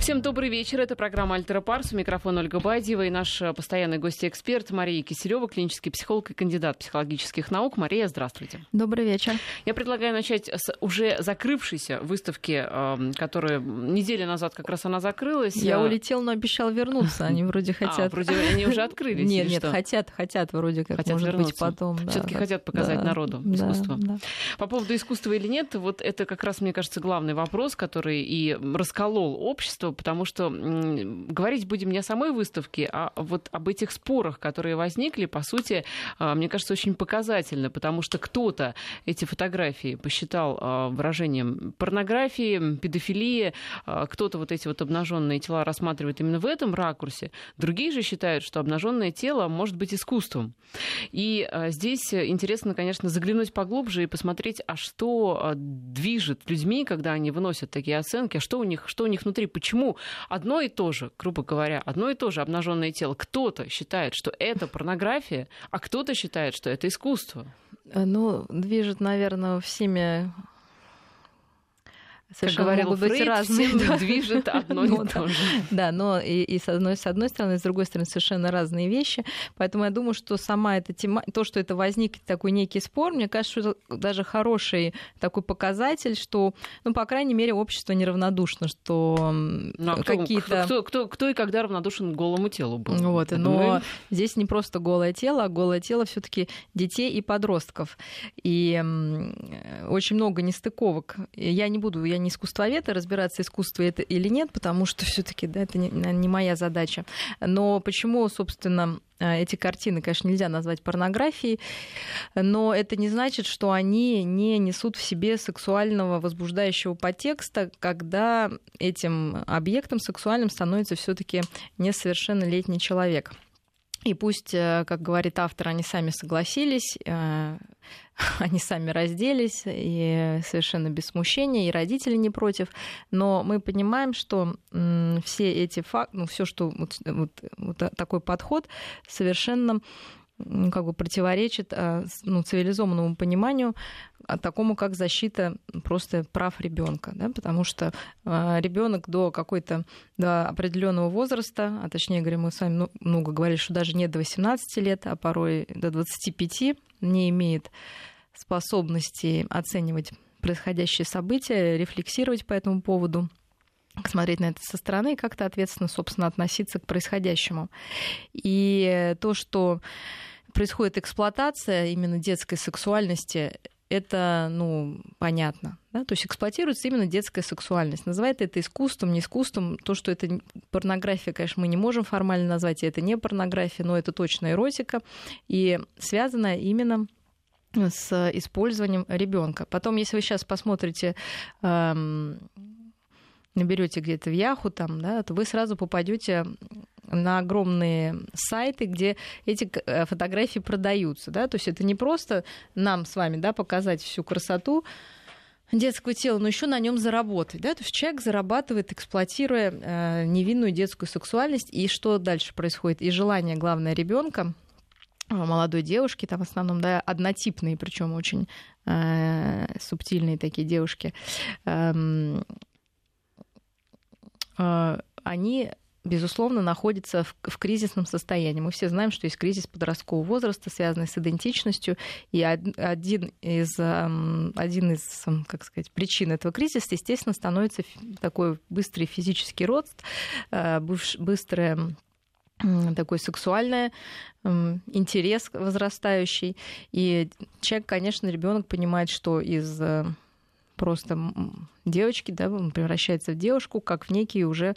Всем добрый вечер. Это программа «Альтера Парс». У микрофона Ольга Бадьева и наш постоянный гость-эксперт Мария Киселева, клинический психолог и кандидат психологических наук. Мария, здравствуйте. Добрый вечер. Я предлагаю начать с уже закрывшейся выставки, эм, которая неделю назад как раз она закрылась. Я улетел, но обещал вернуться. Они вроде а, хотят... А, вроде они уже открылись? Нет, нет, хотят, хотят вроде как, хотят может вернуться. быть, потом. все таки хотят показать народу искусство. По поводу искусства или нет, вот это как раз, мне кажется, главный вопрос, который и расколол общество, потому что говорить будем не о самой выставке, а вот об этих спорах, которые возникли, по сути, а, мне кажется, очень показательно, потому что кто-то эти фотографии посчитал а, выражением порнографии, педофилии, а, кто-то вот эти вот обнаженные тела рассматривает именно в этом ракурсе, другие же считают, что обнаженное тело может быть искусством. И здесь интересно, конечно, заглянуть поглубже и посмотреть, а что движет людьми, когда они выносят такие оценки, а что у них, что у них внутри, почему одно и то же, грубо говоря, одно и то же обнаженное тело. Кто-то считает, что это порнография, а кто-то считает, что это искусство. Ну, движет, наверное, всеми Совершенно как говорил могут быть разные. Всем да. движет одно ну, и то же. Да, но и, и с, одной, с одной стороны, и с другой стороны, совершенно разные вещи. Поэтому я думаю, что сама эта тема, то, что это возник такой некий спор, мне кажется, что это даже хороший такой показатель, что, ну, по крайней мере, общество неравнодушно, что ну, а какие-то... Кто, кто, кто, кто и когда равнодушен к голому телу был? Вот, но мы... здесь не просто голое тело, а голое тело все таки детей и подростков. И очень много нестыковок. Я не буду, я не искусствовед и разбираться, искусство это или нет, потому что все-таки да, это не, не моя задача. Но почему, собственно, э, эти картины, конечно, нельзя назвать порнографией, но это не значит, что они не несут в себе сексуального возбуждающего подтекста, когда этим объектом сексуальным становится все-таки несовершеннолетний человек. И пусть, э, как говорит автор, они сами согласились, э, они сами разделись, и совершенно без смущения, и родители не против. Но мы понимаем, что все эти факты, ну, все, что вот, вот, вот такой подход совершенно как бы противоречит а, ну, цивилизованному пониманию а, такому, как защита просто прав ребенка, да, потому что а, ребенок до какой-то до определенного возраста, а точнее говоря, мы с вами ну, много говорили, что даже не до 18 лет, а порой до 25 не имеет способности оценивать происходящие события, рефлексировать по этому поводу смотреть на это со стороны и как-то ответственно, собственно, относиться к происходящему. И то, что происходит эксплуатация именно детской сексуальности, это, ну, понятно. Да? То есть эксплуатируется именно детская сексуальность. Называет это искусством, не искусством. То, что это порнография, конечно, мы не можем формально назвать, и это не порнография, но это точно эротика. И связано именно с использованием ребенка. Потом, если вы сейчас посмотрите эм, наберете где-то в Яху, там, да, то вы сразу попадете на огромные сайты, где эти э, фотографии продаются. Да? То есть это не просто нам с вами да, показать всю красоту детского тела, но еще на нем заработать. Да? То есть человек зарабатывает, эксплуатируя э, невинную детскую сексуальность. И что дальше происходит? И желание, главное, ребенка молодой девушки, там в основном, да, однотипные, причем очень э, субтильные такие девушки, э, э, они безусловно, находится в, в кризисном состоянии. Мы все знаем, что есть кризис подросткового возраста, связанный с идентичностью, и один из, один из как сказать, причин этого кризиса, естественно, становится такой быстрый физический рост, э, быстрое такой сексуальный интерес возрастающий. И человек, конечно, ребенок понимает, что из э, просто девочки, да, он превращается в девушку, как в некий уже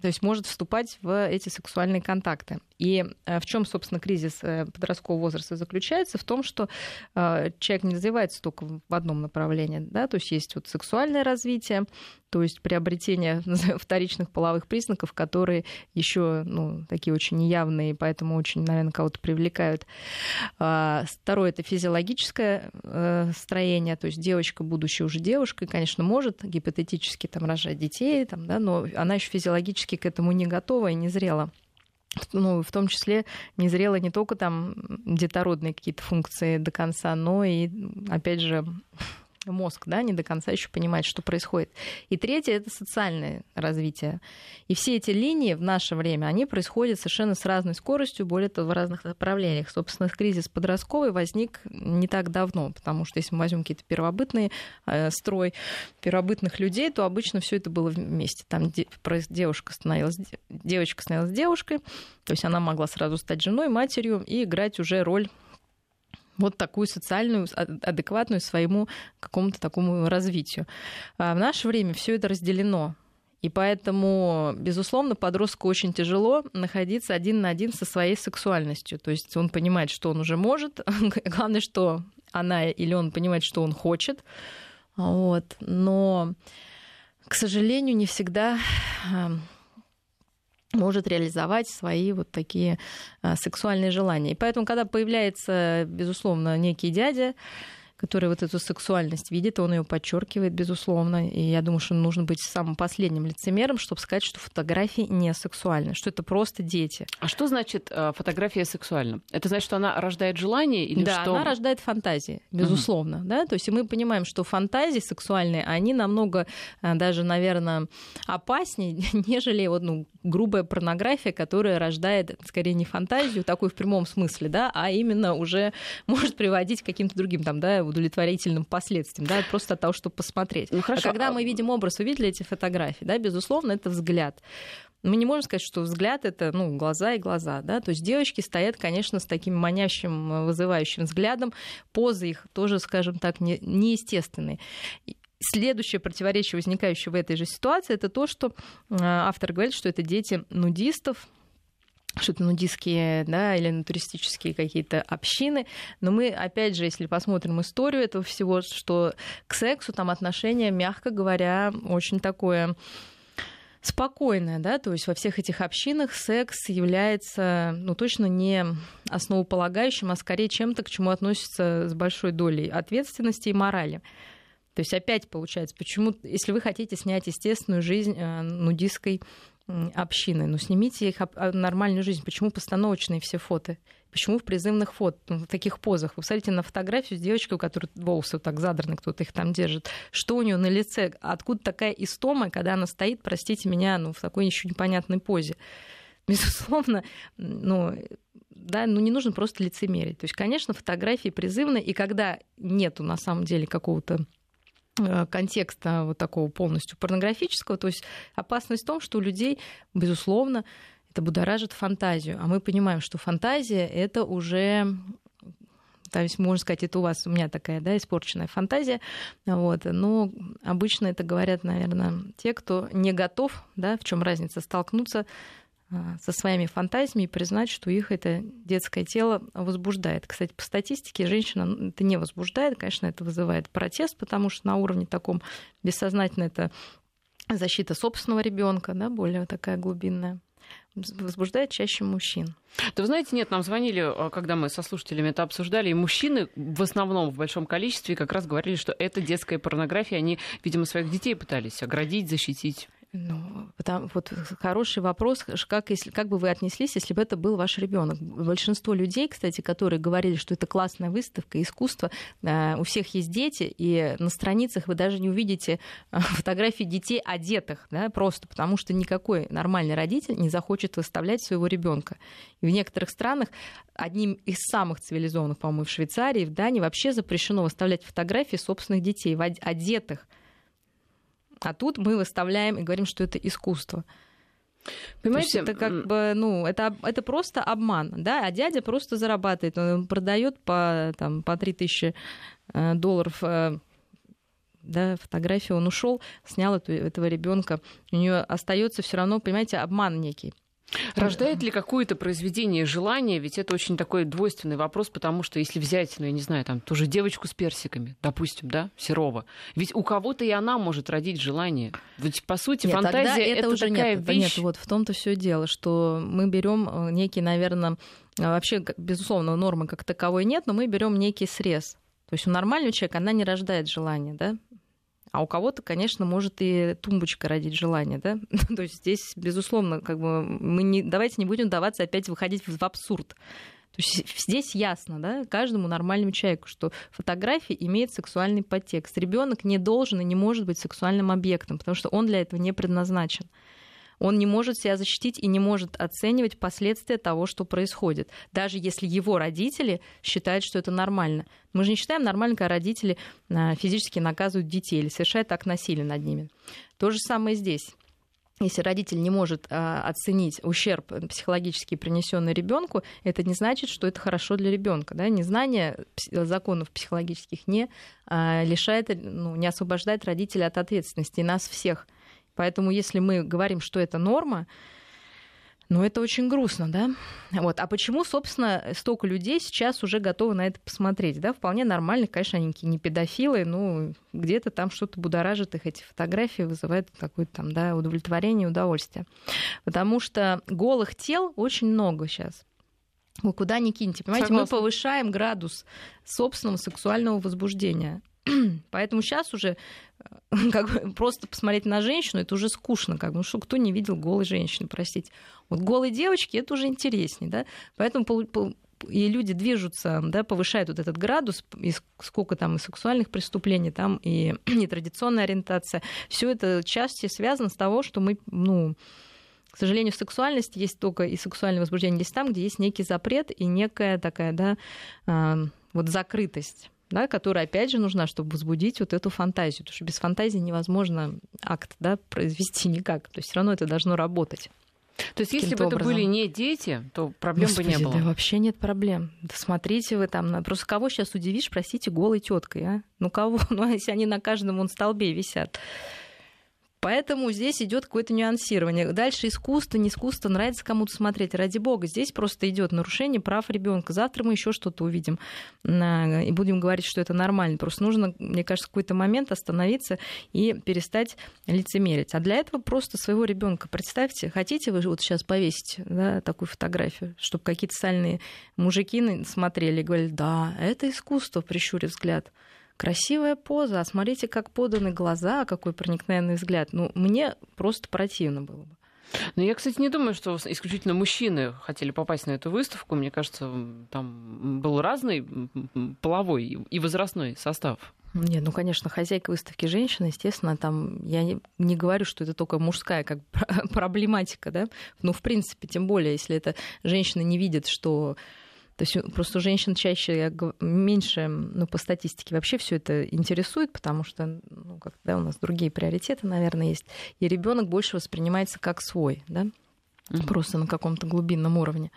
то есть может вступать в эти сексуальные контакты. И э, в чем, собственно, кризис э, подросткового возраста заключается? В том, что э, человек не развивается только в одном направлении. Да? То есть есть вот сексуальное развитие, то есть приобретение вторичных половых признаков, которые еще ну, такие очень неявные, поэтому очень, наверное, кого-то привлекают. А, второе это физиологическое строение, то есть девочка, будущая уже девушка, конечно, может гипотетически там рожать детей, там, да, но она еще физиологически к этому не готова и не зрела ну, в том числе не зрела не только там детородные какие-то функции до конца, но и, опять же, мозг, да, не до конца еще понимает, что происходит. И третье это социальное развитие. И все эти линии в наше время, они происходят совершенно с разной скоростью, более того, в разных направлениях. Собственно, кризис подростковый возник не так давно, потому что если мы возьмем какие-то первобытные э, строй первобытных людей, то обычно все это было вместе. Там девушка становилась, девочка становилась девушкой, то есть она могла сразу стать женой, матерью и играть уже роль вот такую социальную, адекватную своему какому-то такому развитию. А в наше время все это разделено. И поэтому, безусловно, подростку очень тяжело находиться один на один со своей сексуальностью. То есть он понимает, что он уже может. Главное, что она или он понимает, что он хочет. Вот. Но, к сожалению, не всегда может реализовать свои вот такие а, сексуальные желания. И поэтому, когда появляется, безусловно, некий дядя, который вот эту сексуальность видит, он ее подчеркивает, безусловно. И я думаю, что нужно быть самым последним лицемером, чтобы сказать, что фотографии не сексуальны, что это просто дети. А что значит э, фотография сексуальна? Это значит, что она рождает желание или да, что? она рождает фантазии, безусловно. Угу. Да? То есть мы понимаем, что фантазии сексуальные, они намного э, даже, наверное, опаснее, нежели вот, ну, грубая порнография, которая рождает скорее не фантазию, такой в прямом смысле, да, а именно уже может приводить к каким-то другим там, да, удовлетворительным последствиям, да, просто от того, чтобы посмотреть. Ну, хорошо. А когда а мы видим образ, вы видели эти фотографии, да, безусловно, это взгляд. Мы не можем сказать, что взгляд это ну, глаза и глаза. Да? То есть девочки стоят, конечно, с таким манящим, вызывающим взглядом. Позы их тоже, скажем так, не, неестественные. Следующее противоречие, возникающее в этой же ситуации, это то, что а, автор говорит, что это дети нудистов, что-то нудистские, да, или туристические какие-то общины. Но мы, опять же, если посмотрим историю этого всего, что к сексу там отношение, мягко говоря, очень такое спокойное, да, то есть во всех этих общинах секс является, ну, точно не основополагающим, а скорее чем-то, к чему относится с большой долей ответственности и морали. То есть опять получается, почему, если вы хотите снять естественную жизнь э, нудистской общины. Ну, снимите их а, нормальную жизнь. Почему постановочные все фото? Почему в призывных фото, ну, в таких позах? Вы посмотрите на фотографию с девочкой, у которой волосы вот так задраны, кто-то их там держит. Что у нее на лице? Откуда такая истома, когда она стоит, простите меня, ну, в такой еще непонятной позе? Безусловно, ну, да, ну не нужно просто лицемерить. То есть, конечно, фотографии призывны, и когда нету на самом деле какого-то контекста вот такого полностью порнографического. То есть опасность в том, что у людей, безусловно, это будоражит фантазию. А мы понимаем, что фантазия — это уже то есть, можно сказать, это у вас, у меня такая, да, испорченная фантазия, вот, но обычно это говорят, наверное, те, кто не готов, да, в чем разница, столкнуться со своими фантазиями и признать, что их это детское тело возбуждает. Кстати, по статистике женщина это не возбуждает, конечно, это вызывает протест, потому что на уровне таком бессознательно это защита собственного ребенка, да, более такая глубинная возбуждает чаще мужчин. Да вы знаете, нет, нам звонили, а, когда мы со слушателями это обсуждали, и мужчины в основном в большом количестве как раз говорили, что это детская порнография, они, видимо, своих детей пытались оградить, защитить. Ну, потому, вот хороший вопрос, как, если, как бы вы отнеслись, если бы это был ваш ребенок? Большинство людей, кстати, которые говорили, что это классная выставка, искусство, э, у всех есть дети, и на страницах вы даже не увидите э, фотографии детей одетых, да, просто потому что никакой нормальный родитель не захочет выставлять своего ребенка. И в некоторых странах одним из самых цивилизованных, по-моему, в Швейцарии, в Дании вообще запрещено выставлять фотографии собственных детей, одетых а тут мы выставляем и говорим, что это искусство. Понимаете, это как бы, ну, это, это просто обман, да, а дядя просто зарабатывает, он продает по, там, по 3000 э, долларов э, да, фотографию, он ушел, снял эту, этого ребенка, у нее остается все равно, понимаете, обман некий. Рождает ли какое-то произведение желание? Ведь это очень такой двойственный вопрос, потому что если взять, ну, я не знаю, там, ту же девочку с персиками, допустим, да, Серова, ведь у кого-то и она может родить желание. Ведь, по сути, нет, фантазия это, это уже такая нет, вещь... Нет, вот в том-то все дело, что мы берем э, некий, наверное, э, вообще, безусловно, нормы как таковой нет, но мы берем некий срез. То есть у нормального человека она не рождает желание, да? А у кого-то, конечно, может и тумбочка родить желание, да? То есть здесь, безусловно, как бы мы не, давайте не будем даваться опять выходить в абсурд. То здесь ясно, да, каждому нормальному человеку, что фотография имеет сексуальный подтекст. Ребенок не должен и не может быть сексуальным объектом, потому что он для этого не предназначен. Он не может себя защитить и не может оценивать последствия того, что происходит, даже если его родители считают, что это нормально. Мы же не считаем нормально, когда родители а, физически наказывают детей или совершают так насилие над ними. То же самое здесь если родитель не может а, оценить ущерб психологически принесенный ребенку, это не значит, что это хорошо для ребенка. Да? Незнание законов психологических не а, лишает, ну, не освобождает родителя от ответственности, и нас всех. Поэтому если мы говорим, что это норма, ну, это очень грустно, да? Вот. А почему, собственно, столько людей сейчас уже готовы на это посмотреть? Да? Вполне нормально, конечно, они не педофилы, ну, где-то там что-то будоражит их, эти фотографии вызывают какое-то там, да, удовлетворение, удовольствие. Потому что голых тел очень много сейчас. Вы куда ни киньте, понимаете, Согласна. мы повышаем градус собственного сексуального возбуждения. Поэтому сейчас уже э, как бы, просто посмотреть на женщину, это уже скучно, как бы, ну что, кто не видел голой женщины, простите. Вот голые девочки, это уже интереснее, да, поэтому и люди движутся, да, повышают вот этот градус, и сколько там и сексуальных преступлений, там и нетрадиционная ориентация. Все это части связано с того, что мы, ну, к сожалению, сексуальность есть только и сексуальное возбуждение есть там, где есть некий запрет и некая такая, да, э, вот закрытость да, которая, опять же, нужна, чтобы возбудить вот эту фантазию. Потому что без фантазии невозможно акт да, произвести никак. То есть все равно это должно работать. То есть, если бы это были не дети, то проблем Господи, бы не было. Да вообще нет проблем. Да смотрите вы там. Просто кого сейчас удивишь, простите, голой теткой, а? Ну кого? Ну, если они на каждом вон столбе висят. Поэтому здесь идет какое-то нюансирование. Дальше искусство, не искусство, нравится кому-то смотреть. Ради бога, здесь просто идет нарушение прав ребенка. Завтра мы еще что-то увидим и будем говорить, что это нормально. Просто нужно, мне кажется, в какой-то момент остановиться и перестать лицемерить. А для этого просто своего ребенка представьте, хотите вы вот сейчас повесить да, такую фотографию, чтобы какие-то сальные мужики смотрели и говорили, да, это искусство, прищурив взгляд красивая поза, а смотрите, как поданы глаза, какой проникновенный взгляд. Ну, мне просто противно было бы. Ну, я, кстати, не думаю, что исключительно мужчины хотели попасть на эту выставку. Мне кажется, там был разный половой и возрастной состав. Нет, ну, конечно, хозяйка выставки женщина, естественно, там я не, не говорю, что это только мужская как проблематика, да, ну, в принципе, тем более, если это женщина не видит, что то есть просто женщин чаще, меньше, ну, по статистике вообще все это интересует, потому что, ну, как, да, у нас другие приоритеты, наверное, есть. И ребенок больше воспринимается как свой, да, mm-hmm. просто на каком-то глубинном уровне.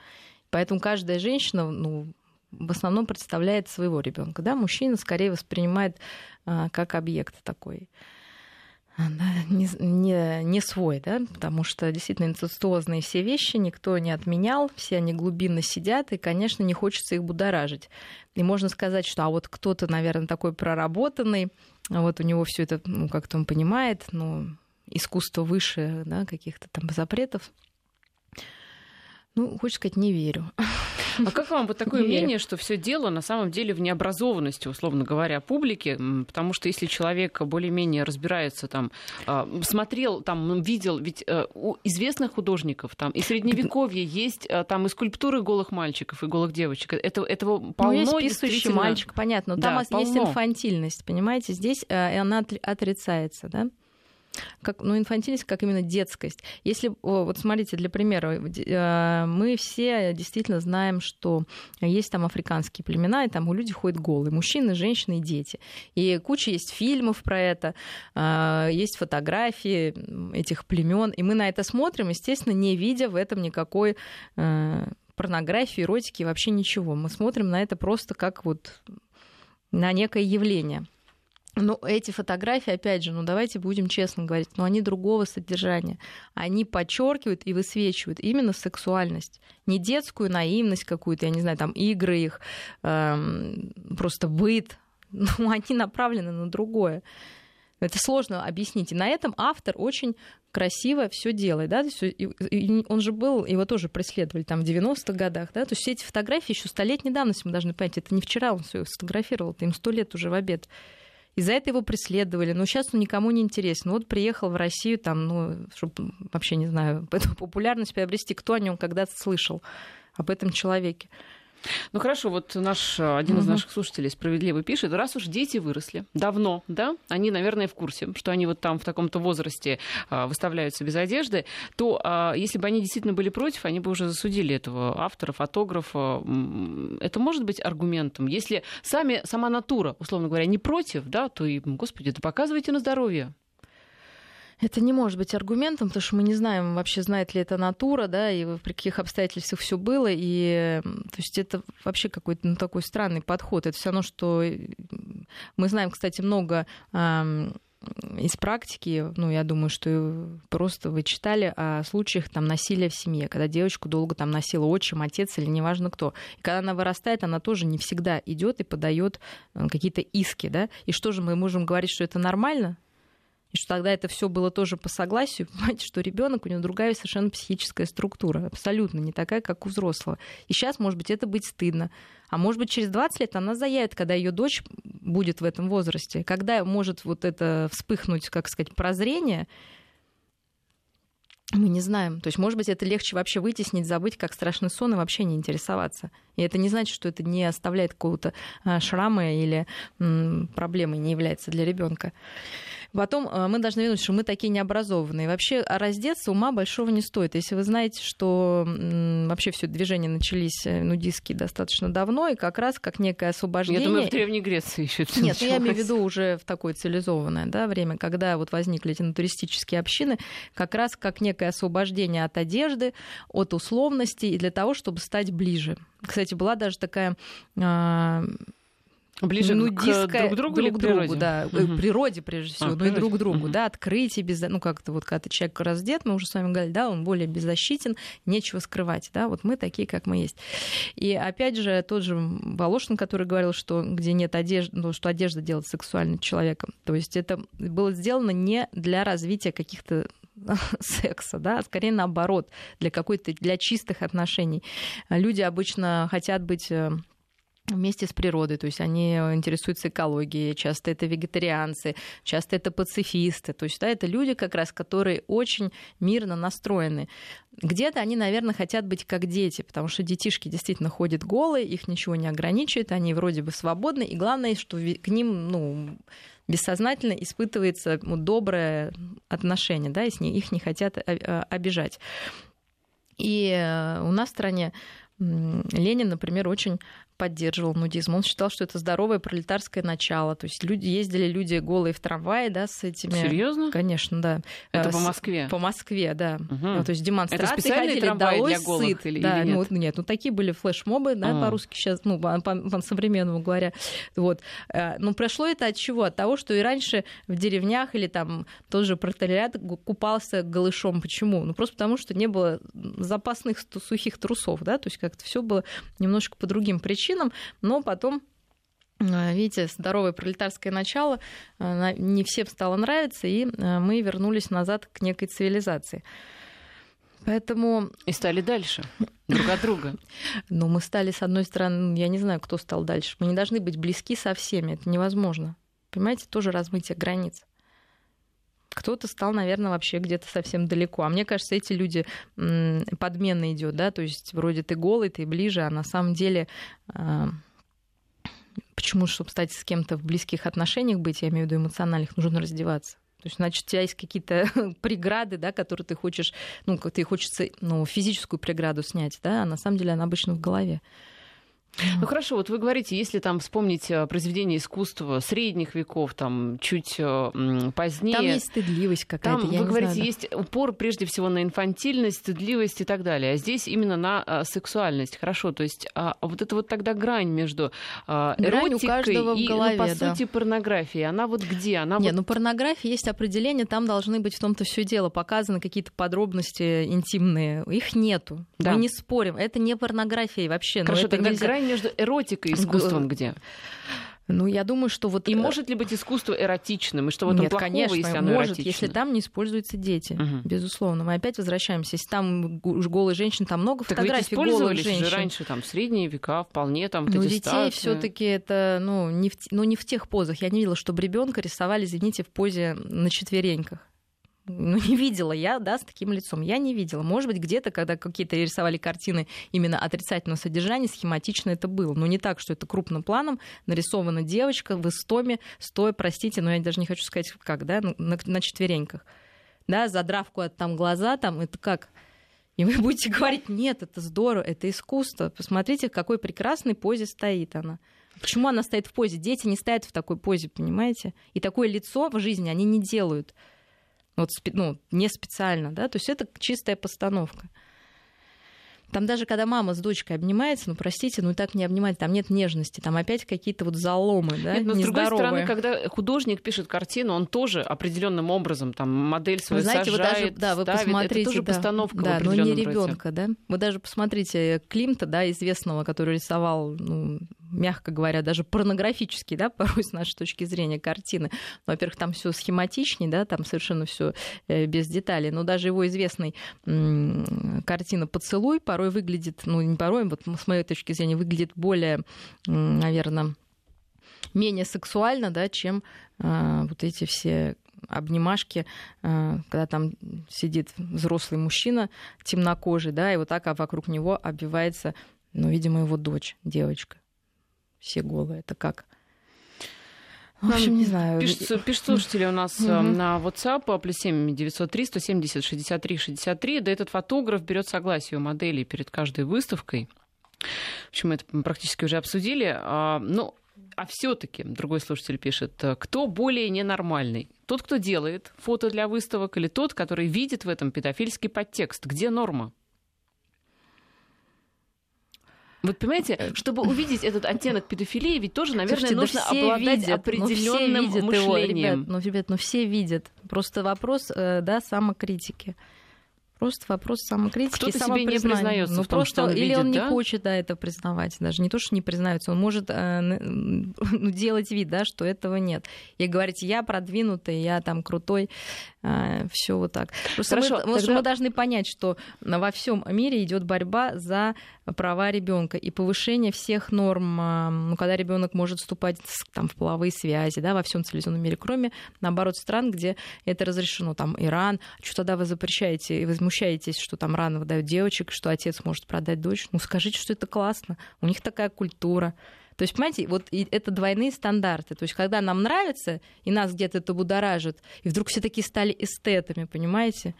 Поэтому каждая женщина, ну, в основном представляет своего ребенка, да, мужчина скорее воспринимает а, как объект такой не, не, не свой, да, потому что действительно инцестуозные все вещи никто не отменял, все они глубинно сидят, и, конечно, не хочется их будоражить. И можно сказать, что а вот кто-то, наверное, такой проработанный, вот у него все это, ну, как-то он понимает, ну, искусство выше, да, каких-то там запретов. Ну, хочешь сказать, не верю. А как вам вот такое мнение, что все дело на самом деле в необразованности, условно говоря, публики? Потому что если человек более-менее разбирается, там, а, смотрел, там, видел, ведь э, у известных художников там и средневековье есть э, там и скульптуры голых мальчиков и голых девочек. Это, этого полно. Ну, есть писающий мальчик, понятно. Но да, там полно. есть инфантильность, понимаете? Здесь э, она отрицается, да? Как, ну, инфантильность как именно детскость. Если, вот смотрите, для примера, э, мы все действительно знаем, что есть там африканские племена, и там у людей ходят голые, мужчины, женщины и дети. И куча есть фильмов про это, э, есть фотографии этих племен, и мы на это смотрим, естественно, не видя в этом никакой э, порнографии, эротики, вообще ничего. Мы смотрим на это просто как вот на некое явление. Но эти фотографии, опять же, ну давайте будем честно говорить, но они другого содержания. Они подчеркивают и высвечивают именно сексуальность. Не детскую наивность какую-то, я не знаю, там игры их, эм, просто быт. Ну, они направлены на другое. Это сложно объяснить. И на этом автор очень красиво все делает. Да? И он же был, его тоже преследовали там в 90-х годах. Да? То есть все эти фотографии еще столетней давности мы должны понять. Это не вчера он все сфотографировал, это им сто лет уже в обед. И за это его преследовали. Но сейчас он никому не интересен. Вот приехал в Россию, там, ну, чтобы вообще не знаю, эту популярность приобрести, кто о нем когда-то слышал об этом человеке. Ну хорошо, вот наш один из наших слушателей справедливо пишет, раз уж дети выросли давно, да, они, наверное, в курсе, что они вот там в таком-то возрасте а, выставляются без одежды, то а, если бы они действительно были против, они бы уже засудили этого автора, фотографа. Это может быть аргументом. Если сами, сама натура, условно говоря, не против, да, то и, господи, это показывайте на здоровье. Это не может быть аргументом, потому что мы не знаем вообще, знает ли это натура, да, и при каких обстоятельствах все было. И то есть это вообще какой-то ну, такой странный подход. Это все равно, что мы знаем, кстати, много из практики, ну, я думаю, что просто вы читали о случаях там, насилия в семье, когда девочку долго там носила отчим, отец или неважно кто. И когда она вырастает, она тоже не всегда идет и подает э, какие-то иски, да. И что же мы можем говорить, что это нормально? И что тогда это все было тоже по согласию, понимаете, что ребенок у него другая совершенно психическая структура, абсолютно не такая, как у взрослого. И сейчас, может быть, это быть стыдно. А может быть, через 20 лет она заявит, когда ее дочь будет в этом возрасте. Когда может вот это вспыхнуть, как сказать, прозрение, мы не знаем. То есть, может быть, это легче вообще вытеснить, забыть, как страшный сон и вообще не интересоваться. И это не значит, что это не оставляет какого-то а, шрама или проблемы не является для ребенка. Потом э, мы должны видеть, что мы такие необразованные. Вообще раздеться ума большого не стоит. Если вы знаете, что вообще все движения начались э, нудистские достаточно давно, и как раз как некое освобождение... Я думаю, в Древней Греции еще это Нет, ну, я имею в виду уже в такое цивилизованное да, время, когда вот возникли эти натуристические общины, как раз как некое освобождение от одежды, от условностей, и для того, чтобы стать ближе. Кстати, была даже такая а, Ближе нудистская, к друг другу друг или к другу, да, угу. природе прежде всего, а, но и друг другу, угу. да, открытие, без, ну как-то вот когда человек раздет, мы уже с вами говорили, да, он более беззащитен, нечего скрывать, да, вот мы такие, как мы есть. И опять же тот же Волошин, который говорил, что где нет одежды, ну, что одежда делает сексуальным человеком, то есть это было сделано не для развития каких-то секса, да, а скорее наоборот, для какой-то, для чистых отношений. Люди обычно хотят быть э, вместе с природой, то есть они интересуются экологией, часто это вегетарианцы, часто это пацифисты, то есть да, это люди как раз, которые очень мирно настроены. Где-то они, наверное, хотят быть как дети, потому что детишки действительно ходят голые, их ничего не ограничивает, они вроде бы свободны, и главное, что к ним, ну, бессознательно испытывается ну, доброе отношение, да, и с них, их не хотят э, э, обижать. И э, у нас в стране Ленин, например, очень поддерживал нудизм. Он считал, что это здоровое пролетарское начало. То есть люди ездили люди голые в трамвае, да, с этими. Серьезно? Конечно, да. Это с... по Москве. По Москве, да. Угу. Ну, то есть демонстрации это специальные ходили долой для голых сыт. Или, да, или нет? Ну, нет, ну такие были флешмобы, да, а. по-русски сейчас, ну по, по, по современному говоря. Вот. Э, но прошло это от чего? От того, что и раньше в деревнях или там тот же протолериат купался голышом. Почему? Ну просто потому, что не было запасных сухих трусов, да, то есть как-то все было немножко по другим причинам причинам, но потом э, Видите, здоровое пролетарское начало не всем стало нравиться, и э, мы вернулись назад к некой цивилизации. Поэтому... И стали дальше, друг от друга. Ну, мы стали, с одной стороны, я не знаю, кто стал дальше. Мы не должны быть близки со всеми, это невозможно. Понимаете, тоже размытие границ. Кто-то стал, наверное, вообще где-то совсем далеко. А мне кажется, эти люди подменно идет, да, то есть вроде ты голый, ты ближе, а на самом деле а, почему, чтобы стать с кем-то в близких отношениях быть, я имею в виду эмоциональных, нужно раздеваться. То есть, значит, у тебя есть какие-то преграды, да, которые ты хочешь, ну, как ты хочется, ну, физическую преграду снять, да, а на самом деле она обычно в голове. Ну хорошо, вот вы говорите, если там вспомнить э, произведения искусства средних веков, там чуть э, позднее. Там есть стыдливость какая-то. Там, я вы говорите, знаю, есть упор прежде всего на инфантильность, стыдливость и так далее. А здесь именно на а, сексуальность. Хорошо, то есть а, вот это вот тогда грань между а, грань эротикой и, голове, ну, по да. сути, порнографией. Она вот где? Она Нет, вот... ну порнография есть определение, там должны быть в том-то все дело показаны какие-то подробности интимные. Их нету. Да. Мы не спорим. Это не порнография вообще. Хорошо, тогда нельзя... грань между эротикой и искусством где? Ну, я думаю, что вот... И э, может ли быть искусство эротичным? И что в этом Нет, плохого, конечно, если оно может, эротично? если там не используются дети, угу. безусловно. Мы опять возвращаемся. Если там голые женщины, там много так фотографий голых женщин. же раньше, там, в средние века, вполне там вот Ну, детей все таки это, ну не, в, ну, не в тех позах. Я не видела, чтобы ребенка рисовали, извините, в позе на четвереньках. Ну, не видела я, да, с таким лицом. Я не видела. Может быть, где-то, когда какие-то рисовали картины именно отрицательного содержания, схематично это было. Но не так, что это крупным планом нарисована девочка в истоме, стоя, простите, но я даже не хочу сказать, как, да, ну, на, на четвереньках. Да, задрав куда-то там глаза, там, это как? И вы будете говорить, нет, это здорово, это искусство. Посмотрите, в какой прекрасной позе стоит она. Почему она стоит в позе? Дети не стоят в такой позе, понимаете? И такое лицо в жизни они не делают. Вот, ну, не специально, да, то есть это чистая постановка. Там даже когда мама с дочкой обнимается, ну простите, ну так не обнимать, там нет нежности, там опять какие-то вот заломы, да, нет, но с другой стороны, когда художник пишет картину, он тоже определенным образом там модель свою вы знаете, сажает, вы даже, да, вы ставит, посмотрите, это тоже да, постановка да, но не ребенка, да. Вы даже посмотрите Климта, да, известного, который рисовал, ну, мягко говоря, даже порнографические, да, порой с нашей точки зрения картины. Во-первых, там все схематичнее, да, там совершенно все э, без деталей. Но даже его известный картина «Поцелуй» порой выглядит, ну не порой, вот с моей точки зрения, выглядит более, наверное, менее сексуально, да, чем э, вот эти все обнимашки, э, когда там сидит взрослый мужчина темнокожий, да, и вот так а вокруг него обвивается, ну, видимо, его дочь, девочка. Все голые. Это как? В общем, не знаю. Пишут, пишут слушатели у нас угу. на WhatsApp плюс 7 903 170 63 63. Да этот фотограф берет согласие у моделей перед каждой выставкой. В общем, мы это практически уже обсудили. А, ну, а все-таки, другой слушатель пишет, кто более ненормальный? Тот, кто делает фото для выставок, или тот, который видит в этом педофильский подтекст? Где норма? Вот понимаете, э, чтобы увидеть этот оттенок педофилии, ведь тоже, наверное, Слушайте, нужно да обладать видят, определенным ну, мышлением. Его, ребят, ну, ребят, ну все видят. Просто вопрос, э, да, самокритики. Просто вопрос самокритики Кто-то себе не признается ну, в том, просто, что он Или видит, он да? не хочет да, это признавать. Даже не то, что не признается, он может э, ну, делать вид, да, что этого нет. И говорить, я продвинутый, я там крутой, э, все вот так. Просто Хорошо, мы, тогда... мы должны понять, что во всем мире идет борьба за права ребенка и повышение всех норм, э, ну, когда ребенок может вступать там, в половые связи, да, во всем цивилизованном мире, кроме, наоборот, стран, где это разрешено, там Иран, что тогда вы запрещаете и возмущаете возмущаетесь, что там рано выдают девочек, что отец может продать дочь. Ну, скажите, что это классно. У них такая культура. То есть, понимаете, вот это двойные стандарты. То есть, когда нам нравится, и нас где-то это будоражит, и вдруг все такие стали эстетами, понимаете?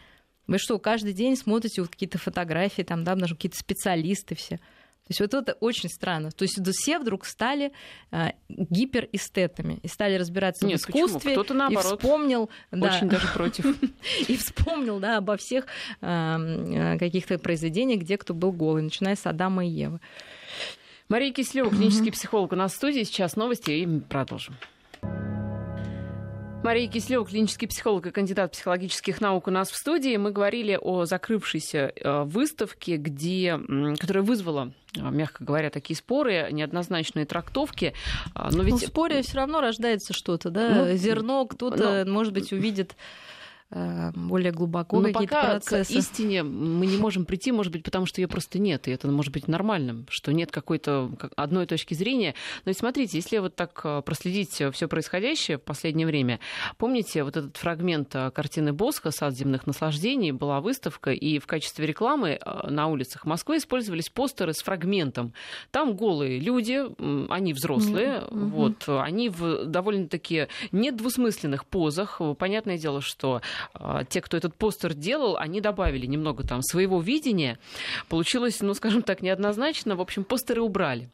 Вы что, каждый день смотрите вот какие-то фотографии, там, да, даже какие-то специалисты все. То есть вот это очень странно. То есть все вдруг стали э, гиперэстетами и стали разбираться Нет, в искусстве. Кто-то наоборот. И вспомнил, очень да, даже против. И вспомнил, да, обо всех э, каких-то произведениях, где кто был голый, начиная с Адама и Евы. Мария Кислева, клинический психолог у нас в студии. Сейчас новости и продолжим. Мария Кислева, клинический психолог и кандидат психологических наук у нас в студии. Мы говорили о закрывшейся э, выставке, где, которая вызвала э, мягко говоря, такие споры, неоднозначные трактовки. А, но ведь... Ну, в споре все равно рождается что-то, да? Ну, Зерно кто-то, но... может быть, увидит более глубоко Но какие-то пока процессы. к истине мы не можем прийти, может быть, потому что ее просто нет, и это может быть нормальным, что нет какой-то одной точки зрения. Но ведь смотрите, если вот так э, проследить все происходящее в последнее время, помните вот этот фрагмент э, картины Босха «Сад земных наслаждений» была выставка, и в качестве рекламы на улицах Москвы использовались постеры с фрагментом. Там голые люди, они взрослые, mm-hmm. вот, они в довольно-таки недвусмысленных позах. Понятное дело, что те, кто этот постер делал, они добавили немного там своего видения. Получилось, ну, скажем так, неоднозначно. В общем, постеры убрали.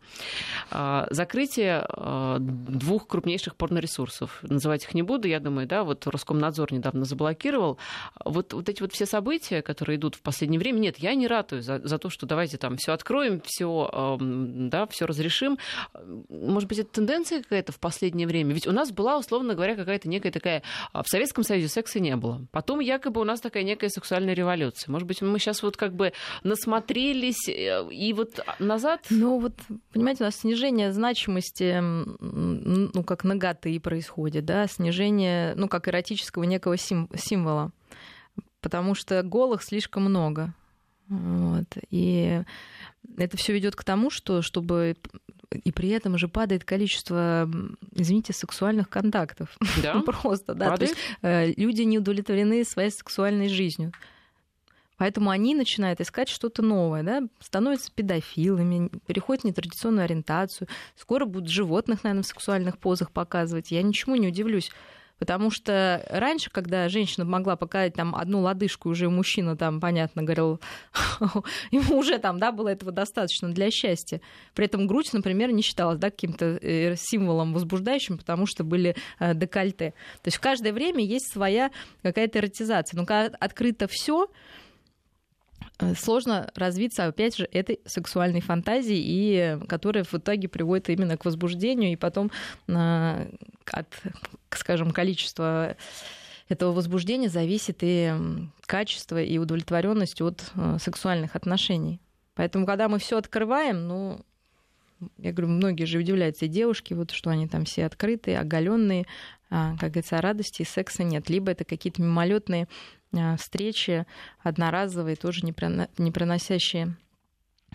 А, закрытие а, двух крупнейших порноресурсов. Называть их не буду, я думаю, да, вот Роскомнадзор недавно заблокировал. Вот, вот эти вот все события, которые идут в последнее время, нет, я не ратую за, за то, что давайте там все откроем, все, да, все разрешим. Может быть, это тенденция какая-то в последнее время? Ведь у нас была, условно говоря, какая-то некая такая... В Советском Союзе секса не было. Потом якобы у нас такая некая сексуальная революция. Может быть, мы сейчас вот как бы насмотрелись э, и вот назад? Ну вот, понимаете, у нас снижение значимости, ну как наготы происходит, да, снижение, ну как эротического некого сим- символа. Потому что голых слишком много. Вот. И это все ведет к тому, что чтобы и при этом же падает количество, извините, сексуальных контактов. Да? Просто, да. Падает? То есть э, люди не удовлетворены своей сексуальной жизнью. Поэтому они начинают искать что-то новое, да, становятся педофилами, переходят в нетрадиционную ориентацию. Скоро будут животных, наверное, в сексуальных позах показывать. Я ничему не удивлюсь. Потому что раньше, когда женщина могла показать там одну лодыжку, уже мужчина там, понятно, говорил, ему уже там, да, было этого достаточно для счастья. При этом грудь, например, не считалась, да, каким-то э, символом возбуждающим, потому что были э, декольте. То есть в каждое время есть своя какая-то эротизация. Но когда открыто все, сложно развиться, опять же, этой сексуальной фантазии, и которая в итоге приводит именно к возбуждению, и потом э, от, скажем, количества этого возбуждения зависит и качество, и удовлетворенность от э, сексуальных отношений. Поэтому, когда мы все открываем, ну, я говорю, многие же удивляются, и девушки, вот что они там все открытые, оголенные, а, как говорится, радости и секса нет. Либо это какие-то мимолетные а, встречи одноразовые, тоже не приносящие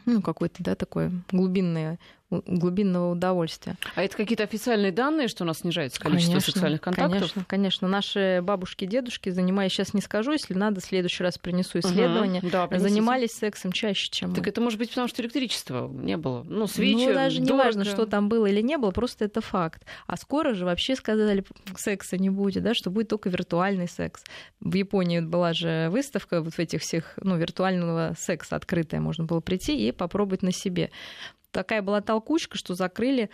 ну, какое-то, да, такое глубинное, глубинного удовольствия. А это какие-то официальные данные, что у нас снижается количество конечно, сексуальных контактов? Конечно, конечно. Наши бабушки, дедушки, занимаясь, сейчас не скажу, если надо, в следующий раз принесу исследование, угу, да, занимались сексом чаще, чем Так мы. это может быть потому, что электричества не было. Ну, свечи, Ну, даже дорого. не важно, что там было или не было, просто это факт. А скоро же вообще сказали, секса не будет, да, что будет только виртуальный секс. В Японии была же выставка вот в этих всех, ну, виртуального секса открытая, можно было прийти и попробовать на себе такая была толкучка, что закрыли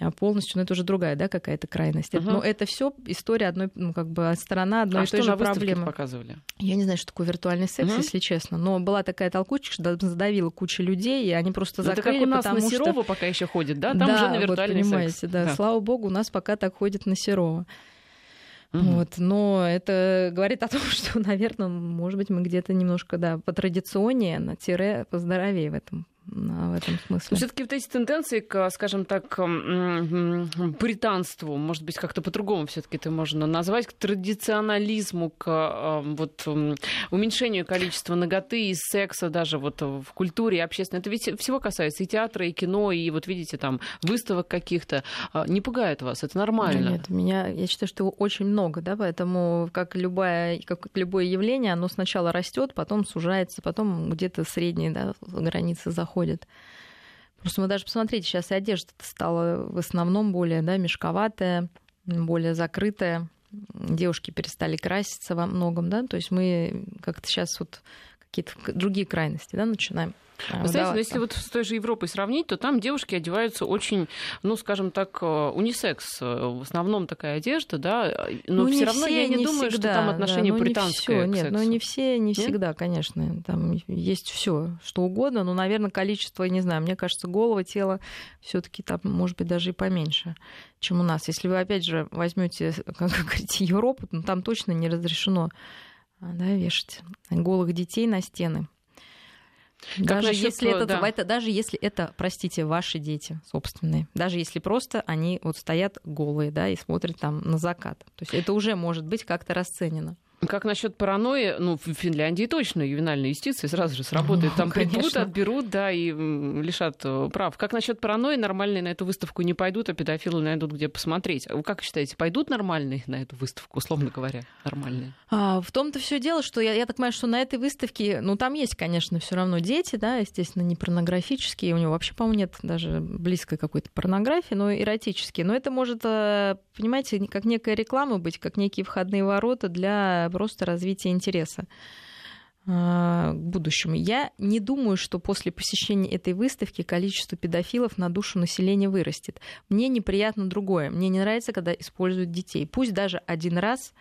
а, полностью, но это уже другая, да, какая-то крайность. Угу. Но это все история одной, ну, как бы сторона одной а и той же проблемы. показывали? Я не знаю, что такое виртуальный секс, угу. если честно, но была такая толкучка, что задавила куча людей, и они просто закрыли, это как у нас потому на Серова что... пока еще ходит, да? Там да, уже на виртуальный вот, понимаете, секс. Да. да, слава богу, у нас пока так ходит на Серова. Угу. Вот, но это говорит о том, что, наверное, может быть, мы где-то немножко, да, по традиционнее, на тире поздоровее в этом в этом смысле. Все-таки вот эти тенденции к, скажем так, британству, может быть, как-то по-другому все-таки это можно назвать, к традиционализму, к вот уменьшению количества ноготы и секса даже вот в культуре и общественной. Это ведь всего касается и театра, и кино, и вот видите, там выставок каких-то. А, не пугает вас, это нормально? Нет, меня, я считаю, что его очень много, да, поэтому как, любое, как любое явление, оно сначала растет, потом сужается, потом где-то средние да, границы заходят. Просто мы даже посмотрите, сейчас и одежда стала в основном более да, мешковатая, более закрытая. Девушки перестали краситься во многом, да, то есть мы как-то сейчас вот какие-то другие крайности да, начинаем. Вы знаете, ну, если вот с той же Европой сравнить, то там девушки одеваются очень, ну, скажем так, э, унисекс. Э, в основном такая одежда, да, но ну, все равно все, я не, не думаю, всегда, что там отношение да, британское не всё. Нет, но не все, не всегда, конечно. Там есть все, что угодно, но, наверное, количество, не знаю, мне кажется, голого тела все-таки там, может быть, даже и поменьше, чем у нас. Если вы, опять же, возьмете, как говорите, Европу, ну, там точно не разрешено да, вешать голых детей на стены. Как даже насчёт, если это, да. это, даже если это, простите, ваши дети собственные, даже если просто они вот стоят голые, да, и смотрят там на закат, то есть это уже может быть как-то расценено. Как насчет паранойи? Ну, в Финляндии точно ювенальная юстиция сразу же сработает. Там конечно. придут, отберут, да, и лишат э, прав. Как насчет паранойи? Нормальные на эту выставку не пойдут, а педофилы найдут где посмотреть. Вы как считаете, пойдут нормальные на эту выставку, условно говоря, нормальные? А, в том-то все дело, что я, я так понимаю, что на этой выставке, ну, там есть, конечно, все равно дети, да, естественно, не порнографические. У него вообще, по-моему, нет даже близкой какой-то порнографии, но эротические. Но это может, э, понимаете, как некая реклама быть, как некие входные ворота для просто развития интереса а, к будущему. Я не думаю, что после посещения этой выставки количество педофилов на душу населения вырастет. Мне неприятно другое. Мне не нравится, когда используют детей. Пусть даже один раз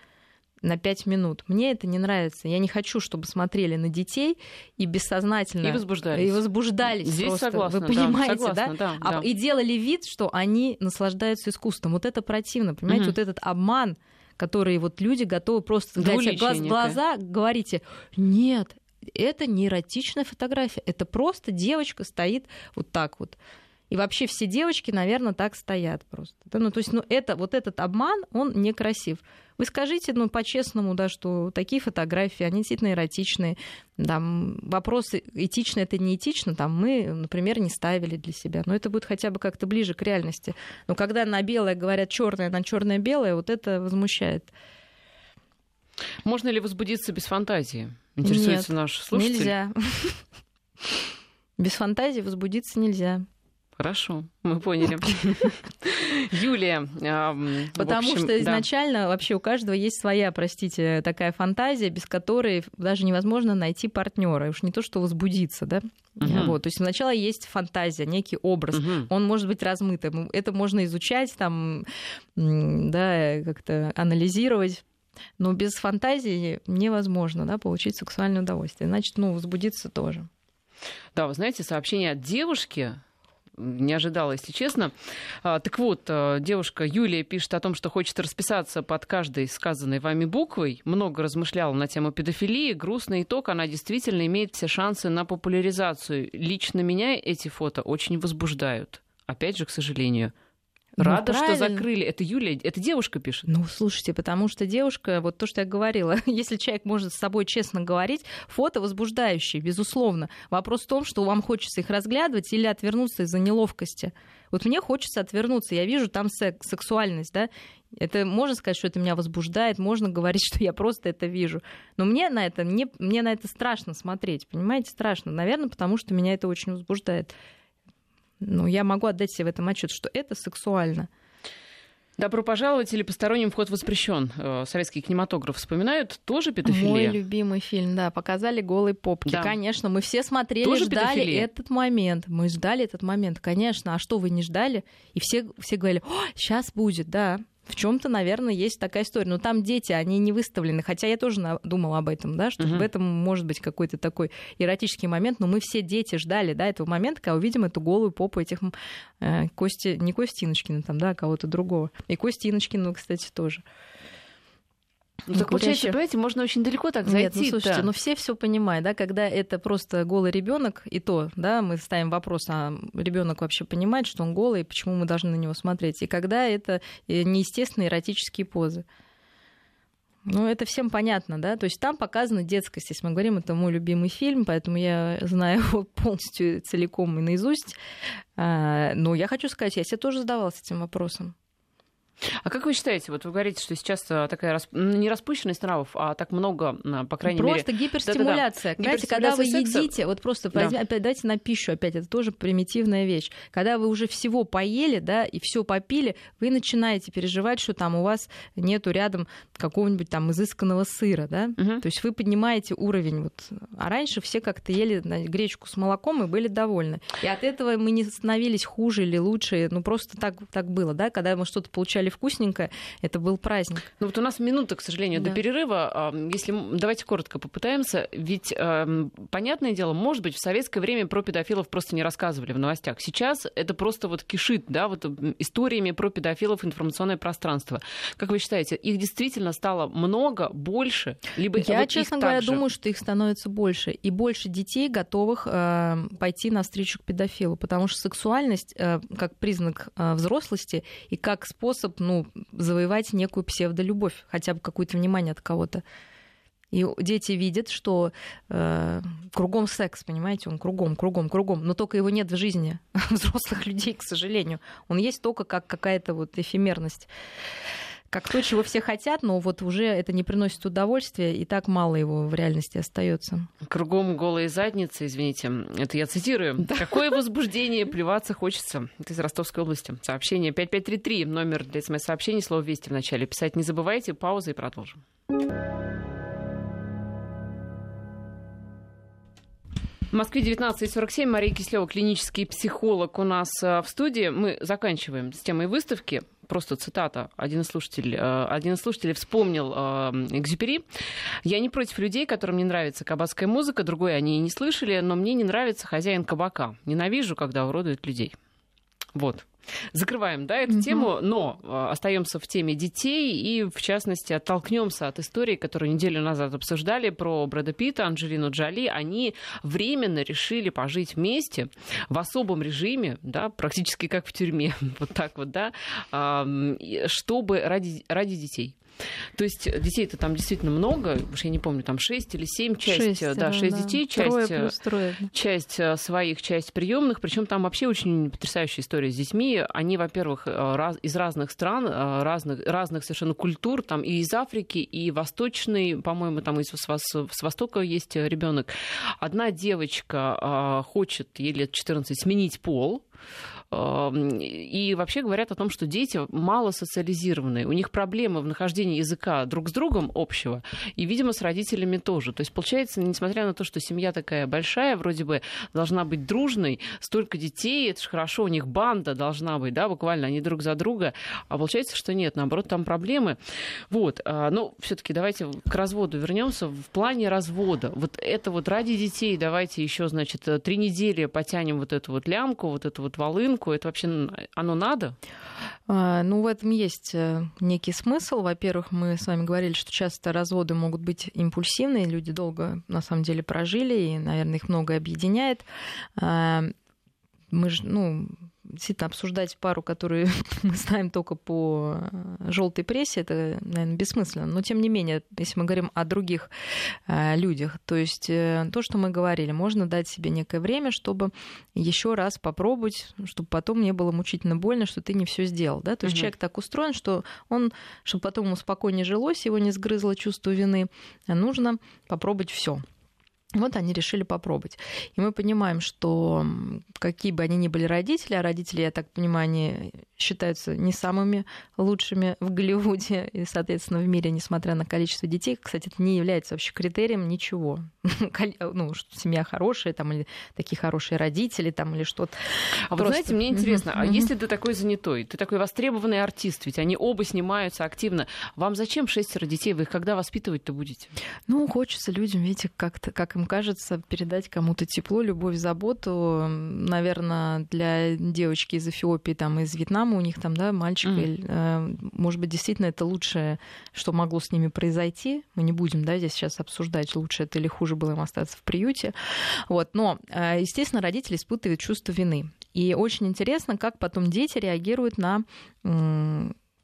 на пять минут. Мне это не нравится. Я не хочу, чтобы смотрели на детей и бессознательно... И возбуждались. И возбуждались Здесь просто. согласна, Вы понимаете, да? Согласна, да? да, а, да. И делали вид, что они наслаждаются искусством. Вот это противно, понимаете? Мгм. Вот этот обман, который вот люди готовы просто глядя глаз в глаза, говорите, нет, это не эротичная фотография, это просто девочка стоит вот так вот. И вообще все девочки, наверное, так стоят просто. Да? Ну, то есть, ну, это, вот этот обман, он некрасив. Вы скажите, ну, по-честному, да, что такие фотографии, они действительно эротичные. Там, вопросы этично это не этично, там мы, например, не ставили для себя. Но это будет хотя бы как-то ближе к реальности. Но когда на белое говорят черное, на черное белое, вот это возмущает. Можно ли возбудиться без фантазии? Интересуется Нет, наш слушатель. Нельзя. Без фантазии возбудиться нельзя. Хорошо, мы поняли. Юлия. Потому что изначально вообще у каждого есть своя, простите, такая фантазия, без которой даже невозможно найти партнера. Уж не то, что возбудиться, да? Вот, то есть сначала есть фантазия, некий образ. Он может быть размытым. Это можно изучать, там, да, как-то анализировать. Но без фантазии невозможно да, получить сексуальное удовольствие. Значит, ну, возбудиться тоже. Да, вы знаете, сообщение от девушки, не ожидала, если честно. А, так вот, а, девушка Юлия пишет о том, что хочет расписаться под каждой сказанной вами буквой. Много размышляла на тему педофилии. Грустный итог, она действительно имеет все шансы на популяризацию. Лично меня эти фото очень возбуждают. Опять же, к сожалению. Ну, Рада, ну, что закрыли. Это Юлия, это девушка пишет. Ну, слушайте, потому что девушка, вот то, что я говорила, если человек может с собой честно говорить, фото возбуждающие, безусловно. Вопрос в том, что вам хочется их разглядывать или отвернуться из-за неловкости. Вот мне хочется отвернуться, я вижу там секс, сексуальность, да, это можно сказать, что это меня возбуждает, можно говорить, что я просто это вижу. Но мне на это, не, мне на это страшно смотреть, понимаете, страшно. Наверное, потому что меня это очень возбуждает ну, я могу отдать себе в этом отчет, что это сексуально. Добро пожаловать или посторонним вход воспрещен. Э, советский кинематограф вспоминают тоже педофилия. Мой любимый фильм, да, показали голые попки. Да. Конечно, мы все смотрели, тоже ждали педофилия. этот момент. Мы ждали этот момент, конечно. А что вы не ждали? И все, все говорили, сейчас будет, да в чем-то, наверное, есть такая история. Но там дети, они не выставлены. Хотя я тоже думала об этом, да, что угу. в этом может быть какой-то такой эротический момент. Но мы все дети ждали, да, этого момента, когда увидим эту голую попу этих э, Кости, не Костиночкина там, да, а кого-то другого. И Костиночкину, кстати, тоже. Ну, так получается, понимаете, можно очень далеко так зайти. Нет, ну слушайте, ну все все понимают, да, когда это просто голый ребенок, и то, да, мы ставим вопрос, а ребенок вообще понимает, что он голый, и почему мы должны на него смотреть, и когда это э, неестественные эротические позы. Ну, это всем понятно, да. То есть там показана детскость. Если мы говорим, это мой любимый фильм, поэтому я знаю его полностью целиком и наизусть. А, но я хочу сказать, я себе тоже задавалась этим вопросом. А как вы считаете, вот вы говорите, что сейчас э, такая расп... не распущенность нравов, а так много, по крайней просто мере... Просто гиперстимуляция. Да-да-да. Знаете, когда вы секса... едите, вот просто да. опять дайте на пищу, опять это тоже примитивная вещь. Когда вы уже всего поели, да, и все попили, вы начинаете переживать, что там у вас нету рядом какого-нибудь там изысканного сыра, да. Угу. То есть вы поднимаете уровень. Вот. А раньше все как-то ели гречку с молоком и были довольны. И от этого мы не становились хуже или лучше. Ну просто так, так было, да, когда мы что-то получали вкусненькое, это был праздник. Ну вот у нас минута, к сожалению, да. до перерыва. Если давайте коротко попытаемся, ведь э, понятное дело, может быть, в советское время про педофилов просто не рассказывали в новостях. Сейчас это просто вот кишит, да, вот историями про педофилов информационное пространство. Как вы считаете, их действительно стало много, больше, либо я, вот честно говоря, думаю, что их становится больше и больше детей готовых э, пойти навстречу к педофилу, потому что сексуальность э, как признак э, взрослости и как способ ну, завоевать некую псевдолюбовь, хотя бы какое-то внимание от кого-то. И дети видят, что э, кругом секс, понимаете, он кругом, кругом, кругом, но только его нет в жизни взрослых людей, к сожалению. Он есть только как какая-то вот эфемерность как то, чего все хотят, но вот уже это не приносит удовольствия, и так мало его в реальности остается. Кругом голые задницы, извините, это я цитирую. Да. Какое возбуждение, плеваться хочется. Это из Ростовской области. Сообщение 5533, номер для смс-сообщений, слово «Вести» в начале. Писать не забывайте, пауза и продолжим. В Москве 19.47. Мария Кислева, клинический психолог у нас э, в студии. Мы заканчиваем с темой выставки просто цитата. Один из слушателей, э, один из слушателей вспомнил э, Экзюпери. «Я не против людей, которым не нравится кабацкая музыка, другой они и не слышали, но мне не нравится хозяин кабака. Ненавижу, когда уродуют людей». Вот. Закрываем, да, эту угу. тему, но э, остаемся в теме детей и, в частности, оттолкнемся от истории, которую неделю назад обсуждали про Брэда Питта, Анджелину Джоли. Они временно решили пожить вместе в особом режиме, да, практически как в тюрьме, вот так вот, да, чтобы ради, ради детей. То есть детей-то там действительно много, уж я не помню, там 6 или 7, часть, 6, да, да, 6 да. детей, часть, плюс трое. часть э, своих, часть приемных. Причем там вообще очень потрясающая история с детьми. Они, во-первых, э, раз, из разных стран, э, разных, разных совершенно культур, там и из Африки, и восточный, по-моему, там из с, с Востока есть ребенок. Одна девочка хочет, ей лет 14, сменить пол, и вообще говорят о том, что дети мало социализированные. У них проблемы в нахождении языка друг с другом общего, и, видимо, с родителями тоже. То есть, получается, несмотря на то, что семья такая большая, вроде бы должна быть дружной, столько детей, это же хорошо, у них банда должна быть, да, буквально, они друг за друга, а получается, что нет, наоборот, там проблемы. Вот, а, ну, все-таки давайте к разводу вернемся. В плане развода, вот это вот ради детей, давайте еще, значит, три недели потянем вот эту вот лямку, вот эту вот волынку, рынку? Это вообще оно надо? А, ну, в этом есть э, некий смысл. Во-первых, мы с вами говорили, что часто разводы могут быть импульсивные, люди долго, на самом деле, прожили, и, наверное, их многое объединяет. А, мы же, ну, действительно обсуждать пару, которую мы знаем только по э, желтой прессе, это, наверное, бессмысленно. Но тем не менее, если мы говорим о других э, людях, то есть э, то, что мы говорили, можно дать себе некое время, чтобы еще раз попробовать, чтобы потом не было мучительно больно, что ты не все сделал. Да? То есть угу. человек так устроен, что он, чтобы потом ему спокойнее жилось, его не сгрызло чувство вины, нужно попробовать все. Вот они решили попробовать. И мы понимаем, что какие бы они ни были родители, а родители, я так понимаю, они считаются не самыми лучшими в Голливуде и, соответственно, в мире, несмотря на количество детей. Кстати, это не является вообще критерием ничего. ну, что семья хорошая, там, или такие хорошие родители, там, или что-то. А Просто... вы знаете, мне интересно, а если ты такой занятой, ты такой востребованный артист, ведь они оба снимаются активно, вам зачем шестеро детей? Вы их когда воспитывать-то будете? Ну, хочется людям, видите, как-то, как им кажется, передать кому-то тепло, любовь, заботу. Наверное, для девочки из Эфиопии, там, из Вьетнама, у них там, да, мальчик, mm. может быть, действительно это лучшее, что могло с ними произойти. Мы не будем, да, здесь сейчас обсуждать, лучше это или хуже было им остаться в приюте. Вот. Но, э, естественно, родители испытывают чувство вины. И очень интересно, как потом дети реагируют на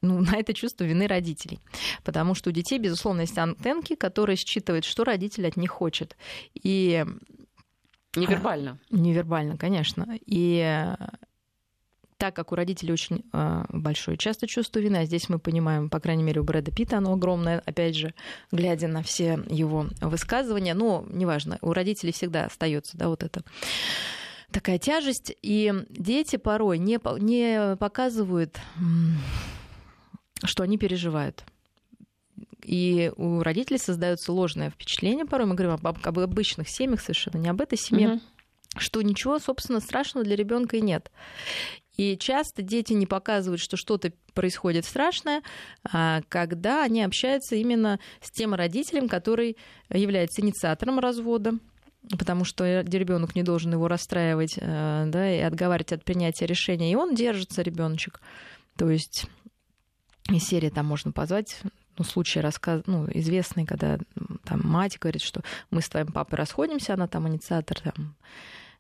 ну, на это чувство вины родителей. Потому что у детей, безусловно, есть антенки, которые считывают, что родитель от них хочет. И Невербально. Невербально, конечно. И так как у родителей очень э, большое часто чувство вины, а здесь мы понимаем, по крайней мере, у Брэда Питта оно огромное, опять же, глядя на все его высказывания, но неважно, у родителей всегда остается, да, вот это такая тяжесть, и дети порой не, не показывают что они переживают. И у родителей создается ложное впечатление, порой мы говорим об, об обычных семьях, совершенно не об этой семье, угу. что ничего, собственно, страшного для ребенка и нет. И часто дети не показывают, что что-то происходит страшное, а когда они общаются именно с тем родителем, который является инициатором развода, потому что ребенок не должен его расстраивать э, да, и отговаривать от принятия решения. И он держится, ребеночек. То есть из серии там можно позвать ну, случай рассказ, ну, известный, когда там мать говорит, что мы с твоим папой расходимся, она там инициатор, там,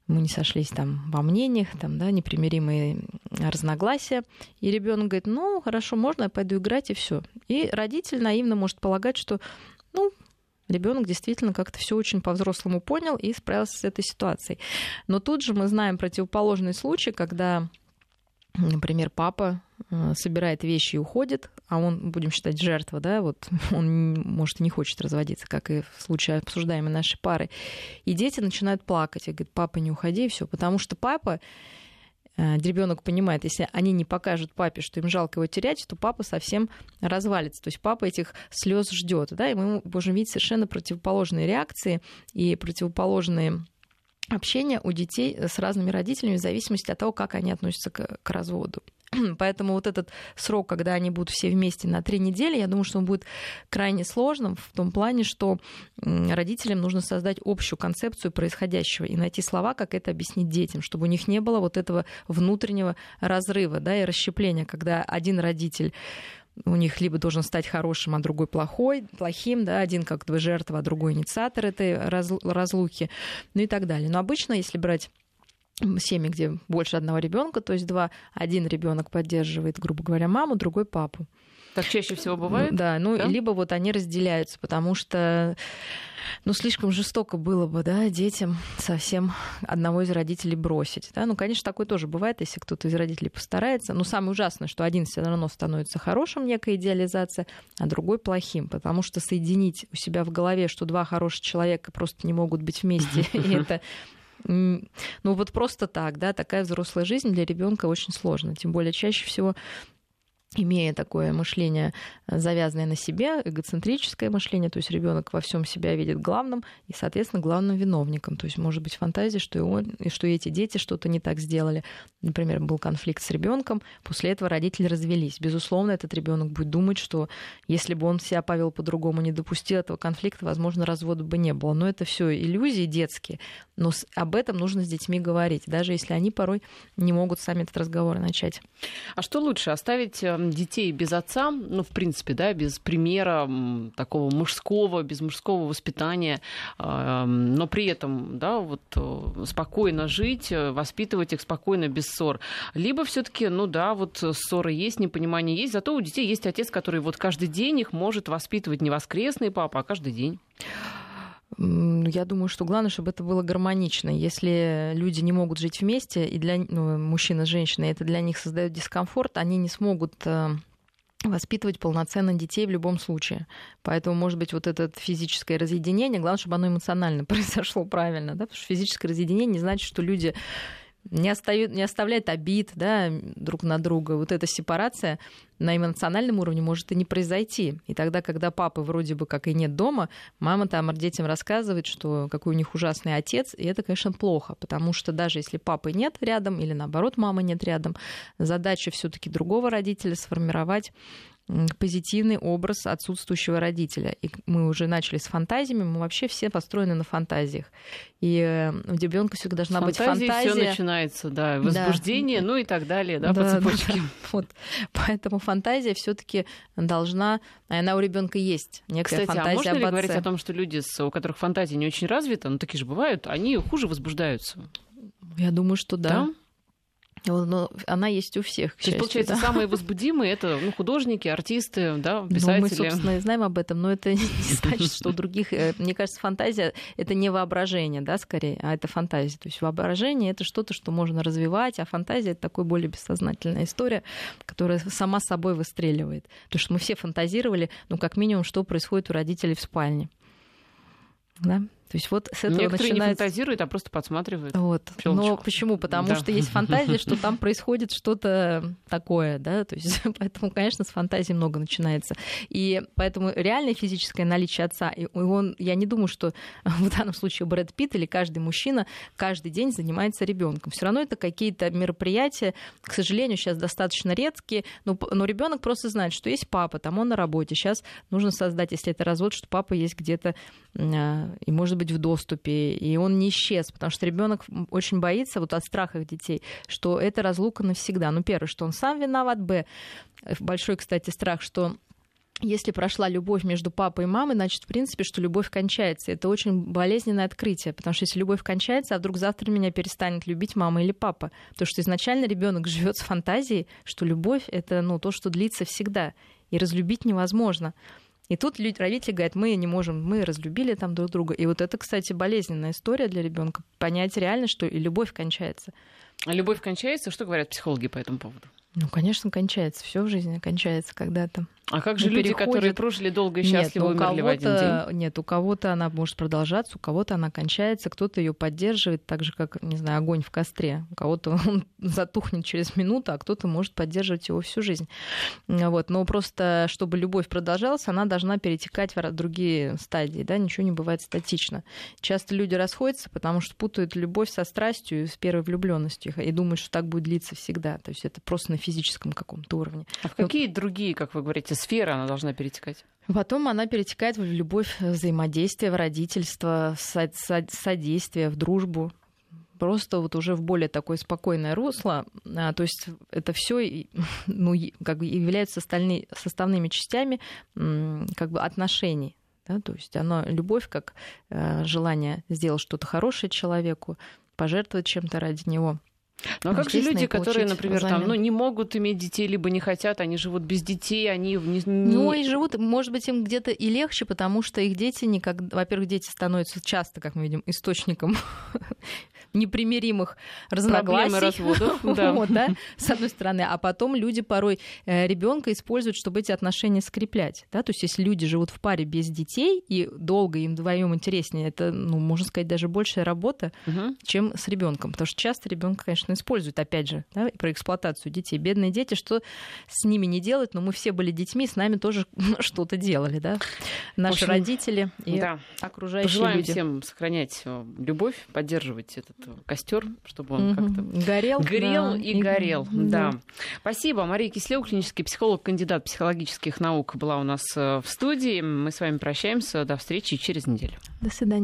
мы не сошлись там во мнениях, там, да, непримиримые разногласия. И ребенок говорит, ну, хорошо, можно, я пойду играть, и все. И родитель наивно может полагать, что, ну, ребенок действительно как-то все очень по-взрослому понял и справился с этой ситуацией. Но тут же мы знаем противоположный случай, когда например, папа э, собирает вещи и уходит, а он, будем считать, жертва, да, вот он, может, не хочет разводиться, как и в случае обсуждаемой нашей пары. И дети начинают плакать и говорят, папа, не уходи, все, потому что папа э, ребенок понимает, если они не покажут папе, что им жалко его терять, то папа совсем развалится. То есть папа этих слез ждет. Да? И мы можем видеть совершенно противоположные реакции и противоположные общение у детей с разными родителями в зависимости от того, как они относятся к, к разводу. Поэтому вот этот срок, когда они будут все вместе на три недели, я думаю, что он будет крайне сложным в том плане, что родителям нужно создать общую концепцию происходящего и найти слова, как это объяснить детям, чтобы у них не было вот этого внутреннего разрыва да, и расщепления, когда один родитель у них либо должен стать хорошим, а другой плохой, плохим, да, один как бы жертва, а другой инициатор этой разлуки, ну и так далее. Но обычно, если брать семьи, где больше одного ребенка, то есть два, один ребенок поддерживает, грубо говоря, маму, другой папу. Так чаще всего бывает? Да, ну да? либо вот они разделяются, потому что ну, слишком жестоко было бы, да, детям совсем одного из родителей бросить. Да? Ну, конечно, такое тоже бывает, если кто-то из родителей постарается. Но самое ужасное, что один все равно становится хорошим, некая идеализация, а другой плохим, потому что соединить у себя в голове, что два хороших человека просто не могут быть вместе, и это ну вот просто так, да, такая взрослая жизнь для ребенка очень сложна. Тем более чаще всего имея такое мышление, э, завязанное на себе, эгоцентрическое мышление, то есть ребенок во всем себя видит главным и, соответственно, главным виновником. То есть может быть фантазия, что и он, и что эти дети что-то не так сделали. Например, был конфликт с ребенком, после этого родители развелись. Безусловно, этот ребенок будет думать, что если бы он себя повел по-другому, не допустил этого конфликта, возможно, развода бы не было. Но это все иллюзии детские. Но об этом нужно с детьми говорить, даже если они порой не могут сами этот разговор начать. А что лучше, оставить э, детей без отца, ну, в принципе, да, без примера такого мужского, без мужского воспитания, но при этом, да, вот э, спокойно жить, э, воспитывать их спокойно, без ссор. Либо все таки ну да, вот ссоры есть, непонимание есть, зато у детей есть отец, который вот каждый день их может воспитывать не воскресный папа, а каждый день. Я думаю, что главное, чтобы это было гармонично. Если люди не могут жить вместе, и для ну, мужчины с женщиной это для них создает дискомфорт, они не смогут э, воспитывать полноценно детей в любом случае. Поэтому, может быть, вот это физическое разъединение, главное, чтобы оно эмоционально произошло правильно, да, потому что физическое разъединение не значит, что люди не, остают, не оставляет обид да, друг на друга. Вот эта сепарация на эмоциональном уровне может и не произойти. И тогда, когда папы вроде бы как и нет дома, мама там детям рассказывает, что какой у них ужасный отец, и это, конечно, плохо, потому что даже если папы нет рядом или наоборот мамы нет рядом, задача все-таки другого родителя сформировать позитивный образ отсутствующего родителя. И мы уже начали с фантазиями, мы вообще все построены на фантазиях. И э, у ребенка всегда должна быть фантазия. Все начинается, да, возбуждение, да. ну и так далее, да, да по цепочке. Да, вот. Поэтому фантазия все-таки должна, она у ребенка есть. Некая Кстати, фантазия а можно ли говорить о том, что люди, у которых фантазия не очень развита, ну такие же бывают, они хуже возбуждаются? Я думаю, что да. да? Но она есть у всех. То есть, получается, да? самые возбудимые это ну, художники, артисты, да, писатели. Ну, мы, собственно, и знаем об этом, но это не значит, что у других. Э, мне кажется, фантазия это не воображение, да, скорее, а это фантазия. То есть воображение это что-то, что можно развивать, а фантазия это такой более бессознательная история, которая сама собой выстреливает. Потому что мы все фантазировали, ну, как минимум, что происходит у родителей в спальне. Да? То есть вот с этого Некоторые начинается... не фантазируют, а просто подсматривают. Вот. Но почему? Потому да. что есть фантазия, что там происходит что-то такое, да, то есть поэтому, конечно, с фантазией много начинается. И поэтому реальное физическое наличие отца, и он, я не думаю, что в данном случае Брэд Питт или каждый мужчина каждый день занимается ребенком. Все равно это какие-то мероприятия, к сожалению, сейчас достаточно редкие, но, но ребенок просто знает, что есть папа, там он на работе. Сейчас нужно создать, если это развод, что папа есть где-то а, и может быть в доступе, и он не исчез, потому что ребенок очень боится вот от страха детей, что это разлука навсегда. Ну, первое, что он сам виноват, б, большой, кстати, страх, что если прошла любовь между папой и мамой, значит, в принципе, что любовь кончается. Это очень болезненное открытие, потому что если любовь кончается, а вдруг завтра меня перестанет любить мама или папа, то что изначально ребенок живет с фантазией, что любовь это ну, то, что длится всегда, и разлюбить невозможно. И тут люди, родители говорят, мы не можем, мы разлюбили там друг друга. И вот это, кстати, болезненная история для ребенка. Понять реально, что и любовь кончается. А любовь кончается? Что говорят психологи по этому поводу? Ну, конечно, кончается. Все в жизни кончается когда-то. А как же люди, переходит... которые прожили долго и счастливо, нет, умерли в один день? Нет, у кого-то она может продолжаться, у кого-то она кончается, кто-то ее поддерживает, так же, как, не знаю, огонь в костре. У кого-то он затухнет через минуту, а кто-то может поддерживать его всю жизнь. Вот. Но просто, чтобы любовь продолжалась, она должна перетекать в другие стадии. Да? Ничего не бывает статично. Часто люди расходятся, потому что путают любовь со страстью, с первой влюбленностью и думают, что так будет длиться всегда. То есть это просто на физическом каком-то уровне. А в какие другие, как вы говорите, сферы она должна перетекать? Потом она перетекает в любовь, взаимодействие, в родительство, содействие, в дружбу просто вот уже в более такое спокойное русло. А, то есть это все ну, как бы является составными, составными частями как бы отношений. Да? То есть оно любовь как э, желание сделать что-то хорошее человеку, пожертвовать чем-то ради него. Ну а как же люди, которые, например, там, ну, не могут иметь детей, либо не хотят, они живут без детей, они не... Ну и живут, может быть, им где-то и легче, потому что их дети никогда... Во-первых, дети становятся часто, как мы видим, источником непримиримых разногласий. Разводов, да. вот, да, с одной стороны. А потом люди порой э, ребенка используют, чтобы эти отношения скреплять. Да? То есть если люди живут в паре без детей, и долго им вдвоем интереснее, это, ну, можно сказать, даже большая работа, угу. чем с ребенком. Потому что часто ребенка, конечно, используют, опять же, да, про эксплуатацию детей. Бедные дети, что с ними не делать, но мы все были детьми, с нами тоже что-то делали, да. Наши общем, родители и да. окружающие Пожелаем люди. всем сохранять э, любовь, поддерживать этот костер, чтобы он угу. как-то горел, горел да. и, горел. Да. да. Спасибо. Мария Кислева, клинический психолог, кандидат психологических наук, была у нас э, в студии. Мы с вами прощаемся. До встречи через неделю. До свидания.